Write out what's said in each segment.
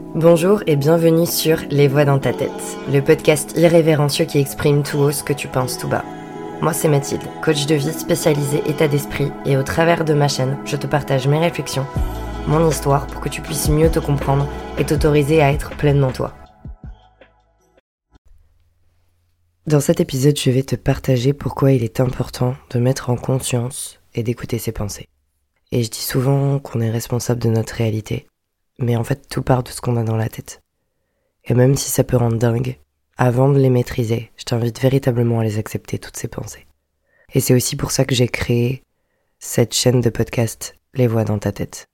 Bonjour et bienvenue sur Les Voix dans ta tête, le podcast irrévérencieux qui exprime tout haut ce que tu penses tout bas. Moi c'est Mathilde, coach de vie spécialisée état d'esprit et au travers de ma chaîne, je te partage mes réflexions, mon histoire pour que tu puisses mieux te comprendre et t'autoriser à être pleinement toi. Dans cet épisode, je vais te partager pourquoi il est important de mettre en conscience et d'écouter ses pensées. Et je dis souvent qu'on est responsable de notre réalité, mais en fait tout part de ce qu'on a dans la tête. Et même si ça peut rendre dingue, avant de les maîtriser, je t'invite véritablement à les accepter, toutes ces pensées. Et c'est aussi pour ça que j'ai créé cette chaîne de podcast, Les Voix dans ta tête.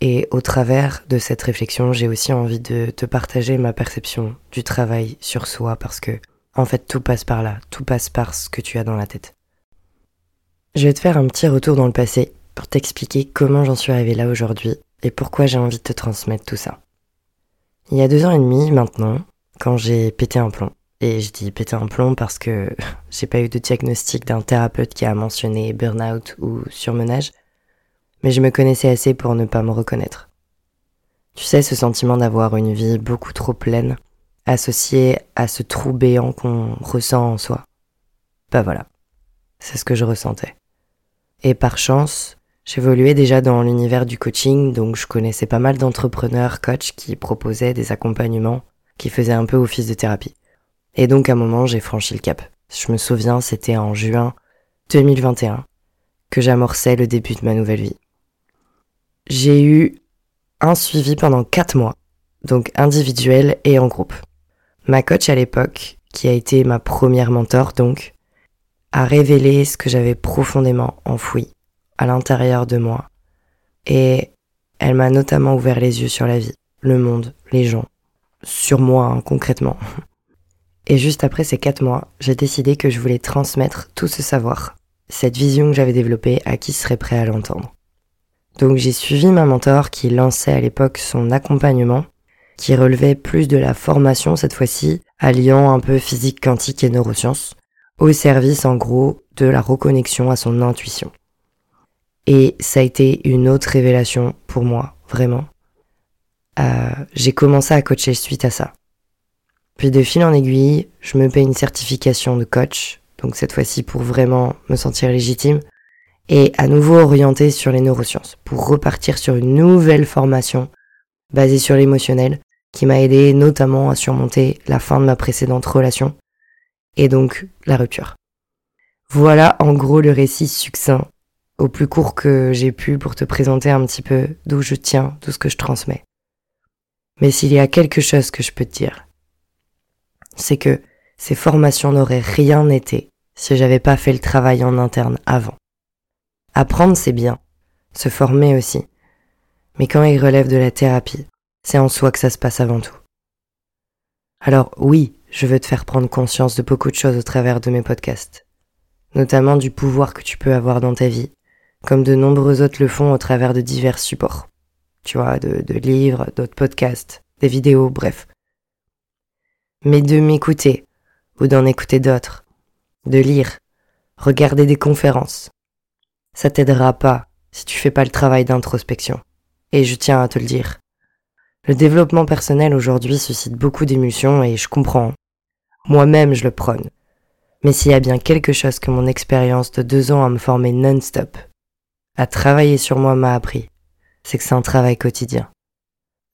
Et au travers de cette réflexion, j'ai aussi envie de te partager ma perception du travail sur soi parce que, en fait, tout passe par là, tout passe par ce que tu as dans la tête. Je vais te faire un petit retour dans le passé pour t'expliquer comment j'en suis arrivé là aujourd'hui et pourquoi j'ai envie de te transmettre tout ça? Il y a deux ans et demi maintenant, quand j'ai pété un plomb, et je dis pété un plomb parce que j'ai pas eu de diagnostic d'un thérapeute qui a mentionné burn-out ou surmenage, mais je me connaissais assez pour ne pas me reconnaître. Tu sais, ce sentiment d'avoir une vie beaucoup trop pleine, associé à ce trou béant qu'on ressent en soi. Bah voilà, c'est ce que je ressentais. Et par chance, J'évoluais déjà dans l'univers du coaching, donc je connaissais pas mal d'entrepreneurs, coachs qui proposaient des accompagnements, qui faisaient un peu office de thérapie. Et donc à un moment, j'ai franchi le cap. Je me souviens, c'était en juin 2021 que j'amorçais le début de ma nouvelle vie. J'ai eu un suivi pendant quatre mois, donc individuel et en groupe. Ma coach à l'époque, qui a été ma première mentor donc, a révélé ce que j'avais profondément enfoui à l'intérieur de moi. Et elle m'a notamment ouvert les yeux sur la vie, le monde, les gens, sur moi hein, concrètement. Et juste après ces quatre mois, j'ai décidé que je voulais transmettre tout ce savoir, cette vision que j'avais développée à qui serait prêt à l'entendre. Donc j'ai suivi ma mentor qui lançait à l'époque son accompagnement, qui relevait plus de la formation cette fois-ci, alliant un peu physique quantique et neurosciences, au service en gros de la reconnexion à son intuition. Et ça a été une autre révélation pour moi, vraiment. Euh, j'ai commencé à coacher suite à ça. Puis de fil en aiguille, je me paie une certification de coach, donc cette fois-ci pour vraiment me sentir légitime, et à nouveau orienté sur les neurosciences, pour repartir sur une nouvelle formation basée sur l'émotionnel, qui m'a aidé notamment à surmonter la fin de ma précédente relation, et donc la rupture. Voilà en gros le récit succinct au plus court que j'ai pu pour te présenter un petit peu d'où je tiens, tout ce que je transmets. Mais s'il y a quelque chose que je peux te dire, c'est que ces formations n'auraient rien été si j'avais pas fait le travail en interne avant. Apprendre, c'est bien. Se former aussi. Mais quand il relève de la thérapie, c'est en soi que ça se passe avant tout. Alors oui, je veux te faire prendre conscience de beaucoup de choses au travers de mes podcasts, notamment du pouvoir que tu peux avoir dans ta vie comme de nombreux autres le font au travers de divers supports. Tu vois, de, de livres, d'autres podcasts, des vidéos, bref. Mais de m'écouter, ou d'en écouter d'autres, de lire, regarder des conférences, ça t'aidera pas si tu fais pas le travail d'introspection. Et je tiens à te le dire. Le développement personnel aujourd'hui suscite beaucoup d'émotions et je comprends. Moi-même, je le prône. Mais s'il y a bien quelque chose que mon expérience de deux ans à me former non-stop à travailler sur moi m'a appris, c'est que c'est un travail quotidien.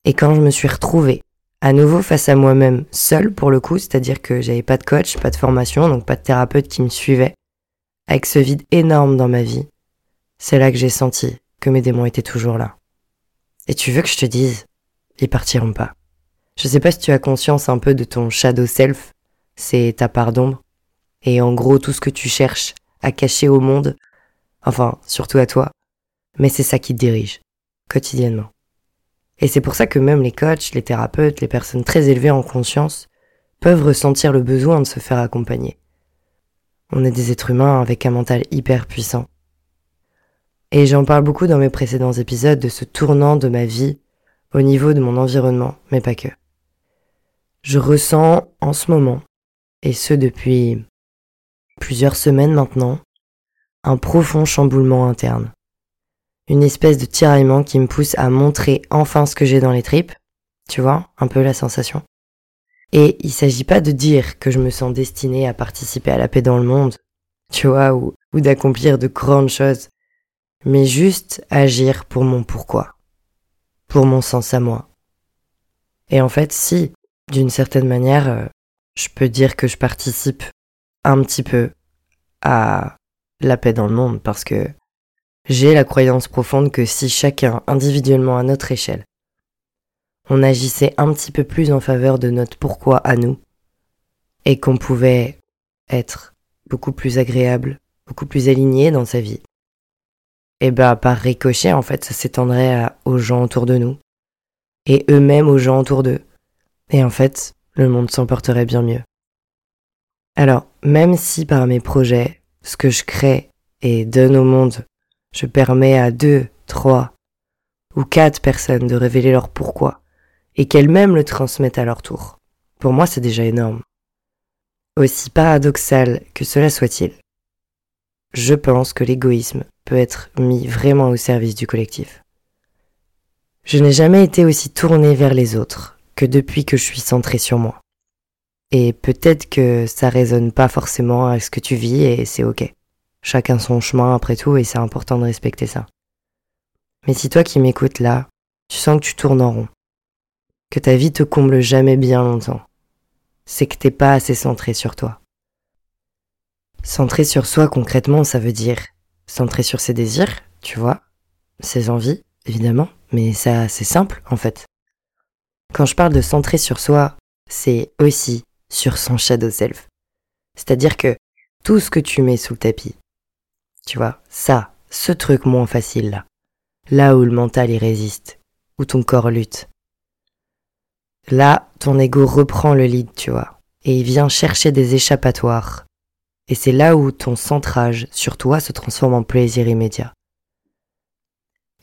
Et quand je me suis retrouvée à nouveau face à moi-même, seule pour le coup, c'est-à-dire que j'avais pas de coach, pas de formation, donc pas de thérapeute qui me suivait, avec ce vide énorme dans ma vie, c'est là que j'ai senti que mes démons étaient toujours là. Et tu veux que je te dise, ils partiront pas. Je sais pas si tu as conscience un peu de ton shadow self, c'est ta part d'ombre, et en gros tout ce que tu cherches à cacher au monde enfin surtout à toi, mais c'est ça qui te dirige, quotidiennement. Et c'est pour ça que même les coachs, les thérapeutes, les personnes très élevées en conscience peuvent ressentir le besoin de se faire accompagner. On est des êtres humains avec un mental hyper puissant. Et j'en parle beaucoup dans mes précédents épisodes de ce tournant de ma vie au niveau de mon environnement, mais pas que. Je ressens en ce moment, et ce depuis plusieurs semaines maintenant, un profond chamboulement interne. Une espèce de tiraillement qui me pousse à montrer enfin ce que j'ai dans les tripes Tu vois, un peu la sensation. Et il s'agit pas de dire que je me sens destinée à participer à la paix dans le monde, tu vois, ou, ou d'accomplir de grandes choses, mais juste agir pour mon pourquoi, pour mon sens à moi. Et en fait, si, d'une certaine manière, euh, je peux dire que je participe un petit peu à la paix dans le monde, parce que j'ai la croyance profonde que si chacun, individuellement à notre échelle, on agissait un petit peu plus en faveur de notre pourquoi à nous, et qu'on pouvait être beaucoup plus agréable, beaucoup plus aligné dans sa vie, et eh ben par ricochet en fait ça s'étendrait aux gens autour de nous, et eux-mêmes aux gens autour d'eux. Et en fait, le monde s'en porterait bien mieux. Alors, même si par mes projets, ce que je crée et donne au monde je permets à deux, trois ou quatre personnes de révéler leur pourquoi et qu'elles-mêmes le transmettent à leur tour. Pour moi, c'est déjà énorme. Aussi paradoxal que cela soit-il, je pense que l'égoïsme peut être mis vraiment au service du collectif. Je n'ai jamais été aussi tourné vers les autres que depuis que je suis centré sur moi. Et peut-être que ça résonne pas forcément avec ce que tu vis et c'est ok. Chacun son chemin après tout et c'est important de respecter ça. Mais si toi qui m'écoutes là, tu sens que tu tournes en rond, que ta vie te comble jamais bien longtemps, c'est que t'es pas assez centré sur toi. Centré sur soi concrètement, ça veut dire centré sur ses désirs, tu vois, ses envies, évidemment, mais ça c'est simple en fait. Quand je parle de centré sur soi, c'est aussi sur son shadow self. C'est-à-dire que tout ce que tu mets sous le tapis, tu vois, ça, ce truc moins facile là. Là où le mental y résiste, où ton corps lutte. Là, ton ego reprend le lead, tu vois, et il vient chercher des échappatoires. Et c'est là où ton centrage sur toi se transforme en plaisir immédiat.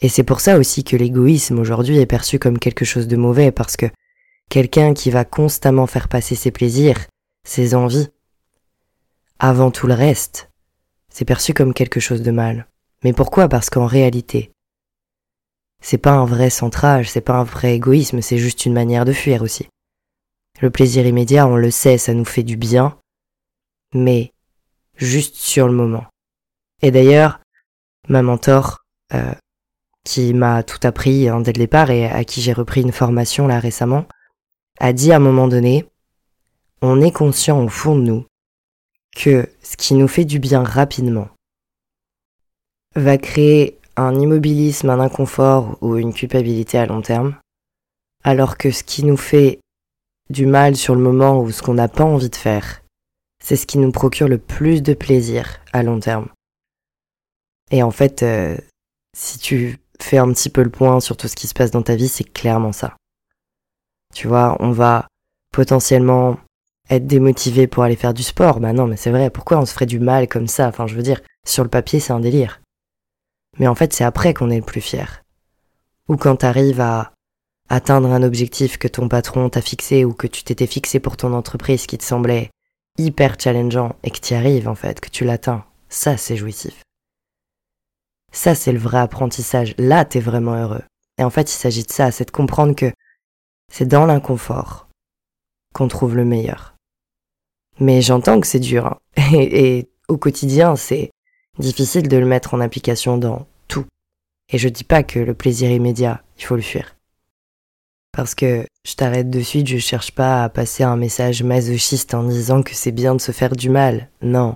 Et c'est pour ça aussi que l'égoïsme aujourd'hui est perçu comme quelque chose de mauvais, parce que quelqu'un qui va constamment faire passer ses plaisirs, ses envies, avant tout le reste, c'est perçu comme quelque chose de mal. Mais pourquoi? Parce qu'en réalité, c'est pas un vrai centrage, c'est pas un vrai égoïsme, c'est juste une manière de fuir aussi. Le plaisir immédiat, on le sait, ça nous fait du bien, mais juste sur le moment. Et d'ailleurs, ma mentor, euh, qui m'a tout appris hein, dès le départ et à qui j'ai repris une formation là récemment, a dit à un moment donné, on est conscient au fond de nous que ce qui nous fait du bien rapidement va créer un immobilisme, un inconfort ou une culpabilité à long terme, alors que ce qui nous fait du mal sur le moment ou ce qu'on n'a pas envie de faire, c'est ce qui nous procure le plus de plaisir à long terme. Et en fait, euh, si tu fais un petit peu le point sur tout ce qui se passe dans ta vie, c'est clairement ça. Tu vois, on va potentiellement être démotivé pour aller faire du sport. Bah non, mais c'est vrai, pourquoi on se ferait du mal comme ça? Enfin, je veux dire, sur le papier, c'est un délire. Mais en fait, c'est après qu'on est le plus fier. Ou quand t'arrives à atteindre un objectif que ton patron t'a fixé ou que tu t'étais fixé pour ton entreprise qui te semblait hyper challengeant et que tu arrives en fait, que tu l'atteins. Ça, c'est jouissif. Ça, c'est le vrai apprentissage. Là, t'es vraiment heureux. Et en fait, il s'agit de ça, c'est de comprendre que c'est dans l'inconfort qu'on trouve le meilleur. Mais j'entends que c'est dur. Hein. Et, au quotidien, c'est difficile de le mettre en application dans tout. Et je dis pas que le plaisir immédiat, il faut le fuir. Parce que je t'arrête de suite, je cherche pas à passer un message masochiste en disant que c'est bien de se faire du mal. Non.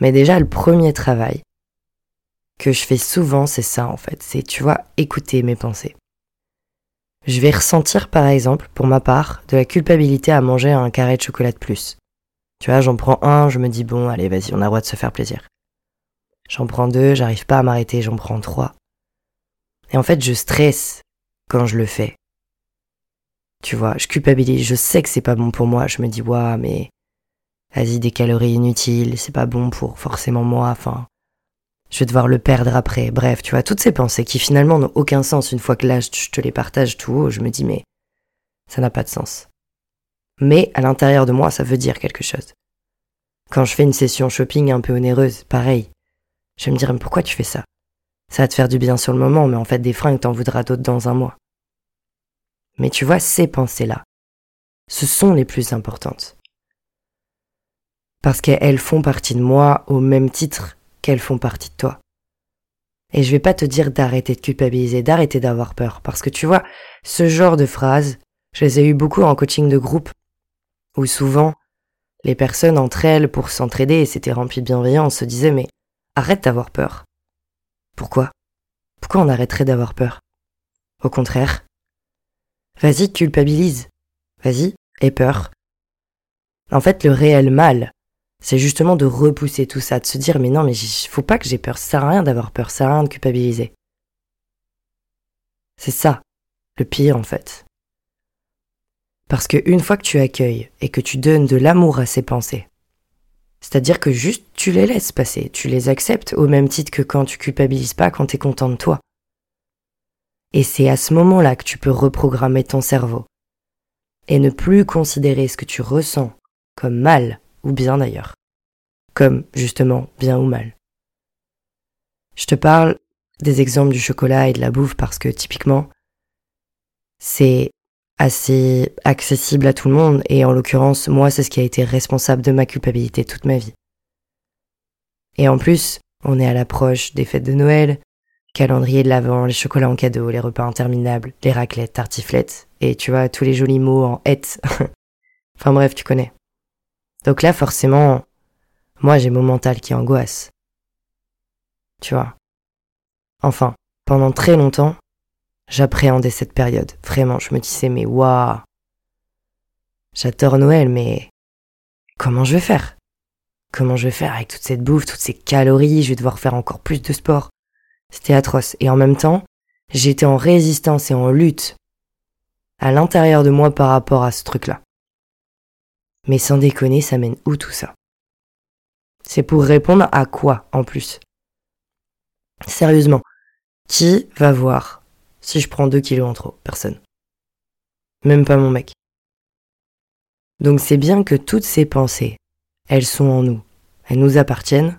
Mais déjà, le premier travail que je fais souvent, c'est ça en fait. C'est, tu vois, écouter mes pensées. Je vais ressentir par exemple, pour ma part, de la culpabilité à manger un carré de chocolat de plus. Tu vois, j'en prends un, je me dis bon, allez, vas-y, on a le droit de se faire plaisir. J'en prends deux, j'arrive pas à m'arrêter, j'en prends trois. Et en fait, je stresse quand je le fais. Tu vois, je culpabilise, je sais que c'est pas bon pour moi, je me dis, waouh, mais vas-y, des calories inutiles, c'est pas bon pour forcément moi, enfin, je vais devoir le perdre après. Bref, tu vois, toutes ces pensées qui finalement n'ont aucun sens une fois que là, je te les partage tout haut, je me dis, mais ça n'a pas de sens mais à l'intérieur de moi, ça veut dire quelque chose. Quand je fais une session shopping un peu onéreuse, pareil. Je vais me dire, mais pourquoi tu fais ça? Ça va te faire du bien sur le moment, mais en fait, des fringues, t'en voudras d'autres dans un mois. Mais tu vois, ces pensées-là, ce sont les plus importantes. Parce qu'elles font partie de moi au même titre qu'elles font partie de toi. Et je vais pas te dire d'arrêter de culpabiliser, d'arrêter d'avoir peur, parce que tu vois, ce genre de phrases, je les ai eu beaucoup en coaching de groupe, où souvent, les personnes entre elles, pour s'entraider, et c'était rempli de bienveillance, se disaient mais arrête d'avoir peur. Pourquoi? Pourquoi on arrêterait d'avoir peur? Au contraire. Vas-y, culpabilise. Vas-y, aie peur. En fait, le réel mal, c'est justement de repousser tout ça, de se dire mais non, mais faut pas que j'ai peur, ça sert rien d'avoir peur, ça sert rien de culpabiliser. C'est ça, le pire en fait. Parce que une fois que tu accueilles et que tu donnes de l'amour à ces pensées, c'est-à-dire que juste tu les laisses passer, tu les acceptes au même titre que quand tu culpabilises pas, quand tu es content de toi. Et c'est à ce moment-là que tu peux reprogrammer ton cerveau et ne plus considérer ce que tu ressens comme mal ou bien d'ailleurs, comme justement bien ou mal. Je te parle des exemples du chocolat et de la bouffe parce que typiquement, c'est assez accessible à tout le monde et en l'occurrence, moi, c'est ce qui a été responsable de ma culpabilité toute ma vie. Et en plus, on est à l'approche des fêtes de Noël, calendrier de l'Avent, les chocolats en cadeau, les repas interminables, les raclettes, tartiflettes, et tu vois, tous les jolis mots en et. enfin bref, tu connais. Donc là, forcément, moi j'ai mon mental qui angoisse. Tu vois. Enfin, pendant très longtemps, j'appréhendais cette période. Vraiment, je me disais, mais waouh J'adore Noël, mais comment je vais faire? Comment je vais faire avec toute cette bouffe, toutes ces calories? Je vais devoir faire encore plus de sport. C'était atroce. Et en même temps, j'étais en résistance et en lutte à l'intérieur de moi par rapport à ce truc-là. Mais sans déconner, ça mène où tout ça? C'est pour répondre à quoi en plus? Sérieusement, qui va voir si je prends deux kilos en trop? Personne. Même pas mon mec. Donc c'est bien que toutes ces pensées, elles sont en nous, elles nous appartiennent.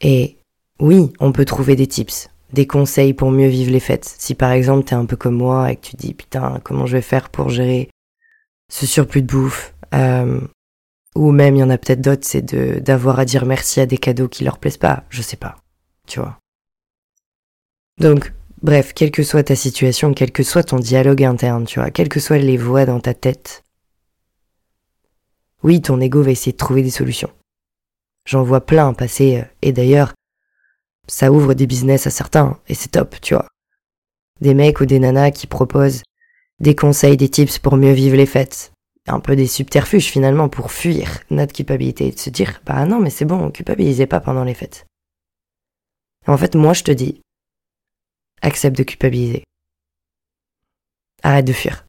Et oui, on peut trouver des tips, des conseils pour mieux vivre les fêtes. Si par exemple t'es un peu comme moi et que tu dis putain comment je vais faire pour gérer ce surplus de bouffe, euh, ou même il y en a peut-être d'autres, c'est d'avoir à dire merci à des cadeaux qui leur plaisent pas, je sais pas, tu vois. Donc, bref, quelle que soit ta situation, quel que soit ton dialogue interne, tu vois, quelles que soient les voix dans ta tête, oui, ton ego va essayer de trouver des solutions. J'en vois plein passer, euh, et d'ailleurs, ça ouvre des business à certains, et c'est top, tu vois. Des mecs ou des nanas qui proposent des conseils, des tips pour mieux vivre les fêtes. Un peu des subterfuges finalement pour fuir notre culpabilité de se dire bah non mais c'est bon, culpabilisez pas pendant les fêtes. En fait, moi je te dis, accepte de culpabiliser. Arrête de fuir.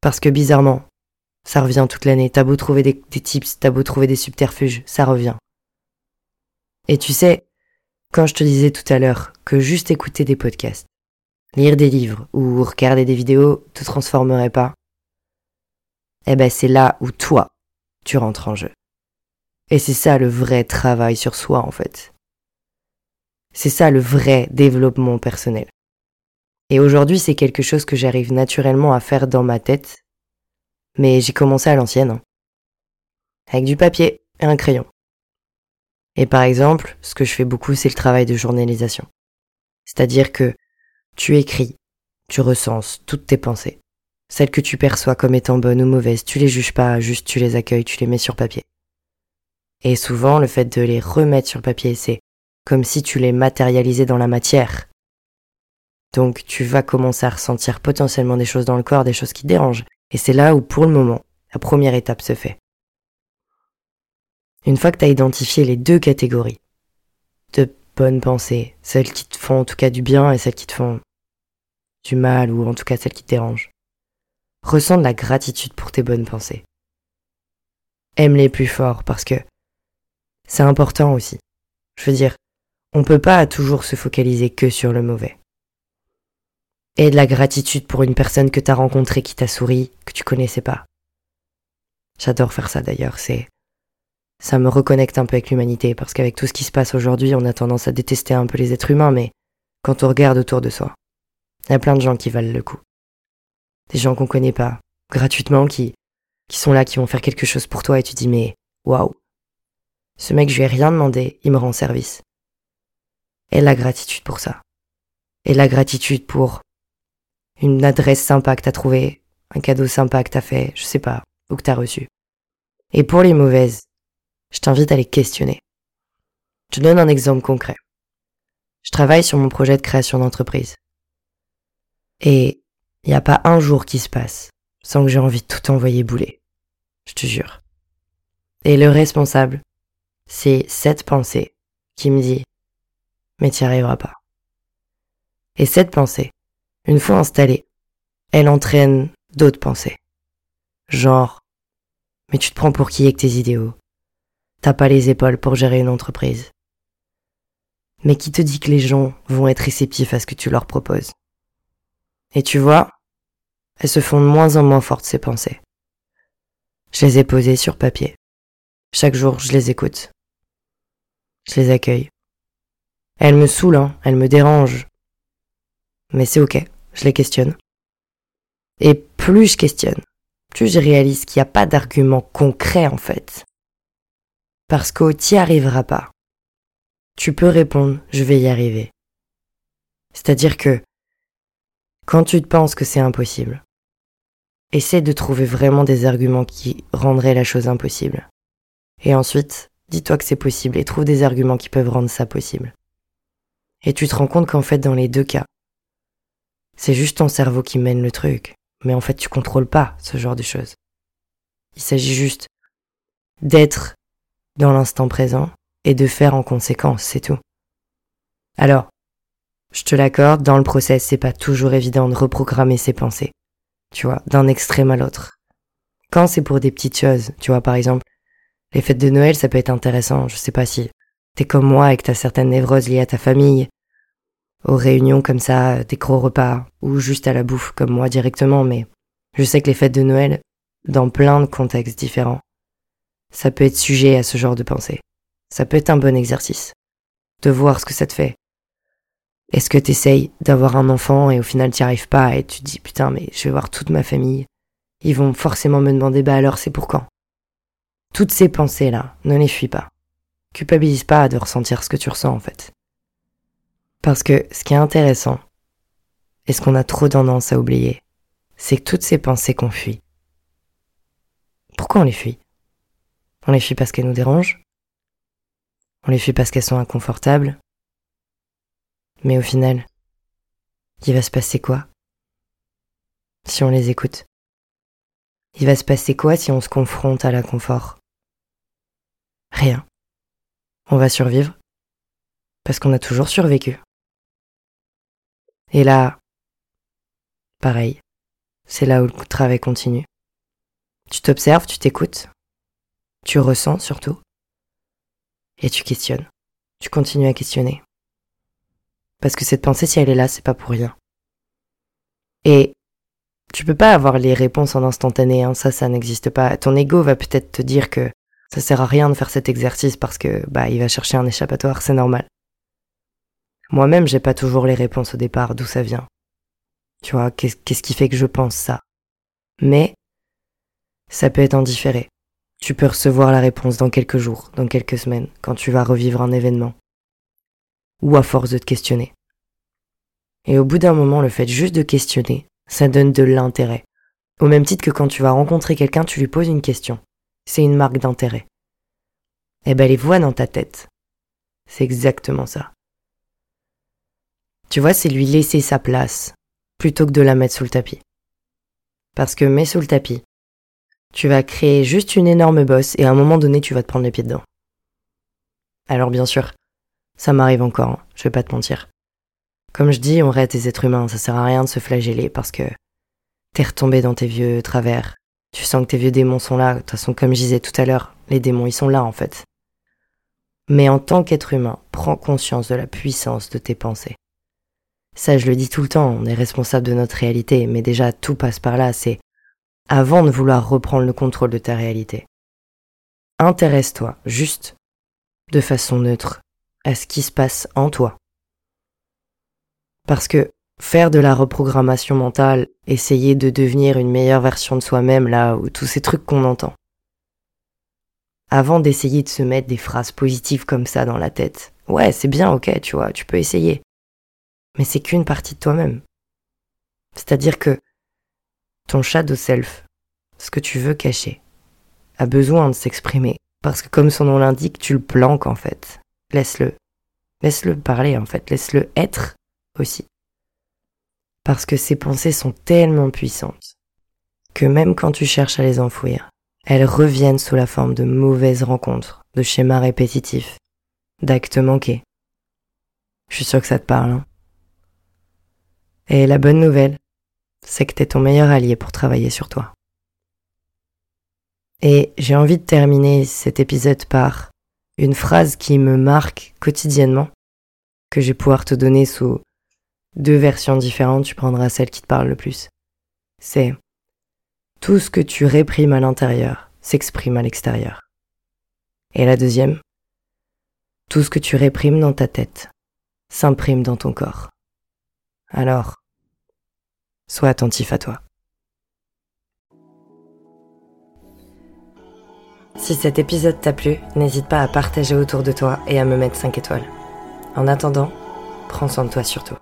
Parce que bizarrement, ça revient toute l'année. T'as beau trouver des, des tips, t'as beau trouver des subterfuges, ça revient. Et tu sais, quand je te disais tout à l'heure que juste écouter des podcasts, lire des livres ou regarder des vidéos te transformerait pas, eh ben c'est là où toi, tu rentres en jeu. Et c'est ça le vrai travail sur soi en fait. C'est ça le vrai développement personnel. Et aujourd'hui c'est quelque chose que j'arrive naturellement à faire dans ma tête, mais j'ai commencé à l'ancienne. Hein. Avec du papier et un crayon. Et par exemple, ce que je fais beaucoup, c'est le travail de journalisation. C'est-à-dire que tu écris, tu recenses toutes tes pensées. Celles que tu perçois comme étant bonnes ou mauvaises, tu les juges pas, juste tu les accueilles, tu les mets sur papier. Et souvent, le fait de les remettre sur papier, c'est comme si tu les matérialisais dans la matière. Donc tu vas commencer à ressentir potentiellement des choses dans le corps, des choses qui te dérangent. Et c'est là où, pour le moment, la première étape se fait. Une fois que tu as identifié les deux catégories de bonnes pensées, celles qui te font en tout cas du bien et celles qui te font du mal ou en tout cas celles qui te dérangent. Ressens de la gratitude pour tes bonnes pensées. Aime-les plus fort parce que c'est important aussi. Je veux dire, on peut pas toujours se focaliser que sur le mauvais. Et de la gratitude pour une personne que t'as rencontrée qui t'a souri, que tu connaissais pas. J'adore faire ça d'ailleurs, c'est ça me reconnecte un peu avec l'humanité, parce qu'avec tout ce qui se passe aujourd'hui, on a tendance à détester un peu les êtres humains, mais quand on regarde autour de soi, il y a plein de gens qui valent le coup. des gens qu'on connaît pas, gratuitement, qui, qui sont là, qui vont faire quelque chose pour toi et tu dis mais waouh, ce mec je lui ai rien demandé, il me rend service. Et la gratitude pour ça. Et la gratitude pour une adresse sympa que t'as trouvée, un cadeau sympa que t'as fait, je sais pas, ou que t'as reçu. Et pour les mauvaises, je t'invite à les questionner. Je te donne un exemple concret. Je travaille sur mon projet de création d'entreprise. Et il n'y a pas un jour qui se passe sans que j'ai envie de tout envoyer bouler. Je te jure. Et le responsable, c'est cette pensée qui me dit, mais tu n'y arriveras pas. Et cette pensée, une fois installée, elle entraîne d'autres pensées. Genre, mais tu te prends pour qui avec tes idéaux? T'as pas les épaules pour gérer une entreprise. Mais qui te dit que les gens vont être réceptifs à ce que tu leur proposes? Et tu vois, elles se font de moins en moins fortes ces pensées. Je les ai posées sur papier. Chaque jour, je les écoute. Je les accueille. Elles me saoulent, hein, elles me dérangent. Mais c'est ok, je les questionne. Et plus je questionne, plus je réalise qu'il n'y a pas d'argument concret en fait. Parce qu'au t'y arriveras pas. Tu peux répondre je vais y arriver. C'est-à-dire que quand tu te penses que c'est impossible, essaie de trouver vraiment des arguments qui rendraient la chose impossible. Et ensuite, dis-toi que c'est possible et trouve des arguments qui peuvent rendre ça possible. Et tu te rends compte qu'en fait, dans les deux cas, c'est juste ton cerveau qui mène le truc. Mais en fait, tu contrôles pas ce genre de choses. Il s'agit juste d'être dans l'instant présent et de faire en conséquence, c'est tout. Alors, je te l'accorde, dans le process, c'est pas toujours évident de reprogrammer ses pensées. Tu vois, d'un extrême à l'autre. Quand c'est pour des petites choses, tu vois, par exemple, les fêtes de Noël, ça peut être intéressant. Je sais pas si t'es comme moi et que t'as certaines névroses liées à ta famille, aux réunions comme ça, des gros repas, ou juste à la bouffe comme moi directement, mais je sais que les fêtes de Noël, dans plein de contextes différents, ça peut être sujet à ce genre de pensée. Ça peut être un bon exercice. De voir ce que ça te fait. Est-ce que t'essayes d'avoir un enfant et au final t'y arrives pas et tu te dis putain mais je vais voir toute ma famille. Ils vont forcément me demander bah alors c'est pour quand? Toutes ces pensées là, ne les fuis pas. Culpabilise pas de ressentir ce que tu ressens en fait. Parce que ce qui est intéressant, et ce qu'on a trop tendance à oublier, c'est que toutes ces pensées qu'on fuit, pourquoi on les fuit? On les fuit parce qu'elles nous dérangent On les fuit parce qu'elles sont inconfortables Mais au final, il va se passer quoi si on les écoute? Il va se passer quoi si on se confronte à l'inconfort? Rien. On va survivre parce qu'on a toujours survécu. Et là, pareil, c'est là où le travail continue. Tu t'observes, tu t'écoutes, tu ressens surtout, et tu questionnes. Tu continues à questionner. Parce que cette pensée, si elle est là, c'est pas pour rien. Et tu peux pas avoir les réponses en instantané, hein, ça, ça n'existe pas. Ton ego va peut-être te dire que ça sert à rien de faire cet exercice parce que, bah, il va chercher un échappatoire, c'est normal. Moi-même, j'ai pas toujours les réponses au départ d'où ça vient. Tu vois, qu'est-ce qui fait que je pense ça? Mais ça peut être en différé. Tu peux recevoir la réponse dans quelques jours, dans quelques semaines, quand tu vas revivre un événement. Ou à force de te questionner. Et au bout d'un moment, le fait juste de questionner, ça donne de l'intérêt. Au même titre que quand tu vas rencontrer quelqu'un, tu lui poses une question. C'est une marque d'intérêt. Eh ben, les voix dans ta tête. C'est exactement ça. Tu vois, c'est lui laisser sa place plutôt que de la mettre sous le tapis. Parce que mets sous le tapis, tu vas créer juste une énorme bosse et à un moment donné, tu vas te prendre les pieds dedans. Alors bien sûr, ça m'arrive encore, hein, je vais pas te mentir. Comme je dis, on reste des êtres humains, ça sert à rien de se flageller parce que t'es retombé dans tes vieux travers. Tu sens que tes vieux démons sont là. De toute façon, comme je disais tout à l'heure, les démons, ils sont là en fait. Mais en tant qu'être humain, prends conscience de la puissance de tes pensées. Ça, je le dis tout le temps, on est responsable de notre réalité, mais déjà, tout passe par là, c'est avant de vouloir reprendre le contrôle de ta réalité. Intéresse-toi, juste, de façon neutre, à ce qui se passe en toi. Parce que faire de la reprogrammation mentale, essayer de devenir une meilleure version de soi-même là, ou tous ces trucs qu'on entend. Avant d'essayer de se mettre des phrases positives comme ça dans la tête, ouais, c'est bien, ok, tu vois, tu peux essayer. Mais c'est qu'une partie de toi-même. C'est-à-dire que ton shadow self, ce que tu veux cacher, a besoin de s'exprimer. Parce que comme son nom l'indique, tu le planques en fait. Laisse-le. Laisse-le parler en fait. Laisse-le être aussi. Parce que ses pensées sont tellement puissantes que même quand tu cherches à les enfouir, elles reviennent sous la forme de mauvaises rencontres, de schémas répétitifs, d'actes manqués. Je suis sûre que ça te parle. Hein Et la bonne nouvelle, c'est que t'es ton meilleur allié pour travailler sur toi. Et j'ai envie de terminer cet épisode par une phrase qui me marque quotidiennement, que je vais pouvoir te donner sous deux versions différentes, tu prendras celle qui te parle le plus. C'est tout ce que tu réprimes à l'intérieur s'exprime à l'extérieur. Et la deuxième, tout ce que tu réprimes dans ta tête s'imprime dans ton corps. Alors, sois attentif à toi. Si cet épisode t'a plu, n'hésite pas à partager autour de toi et à me mettre 5 étoiles. En attendant, prends soin de toi surtout.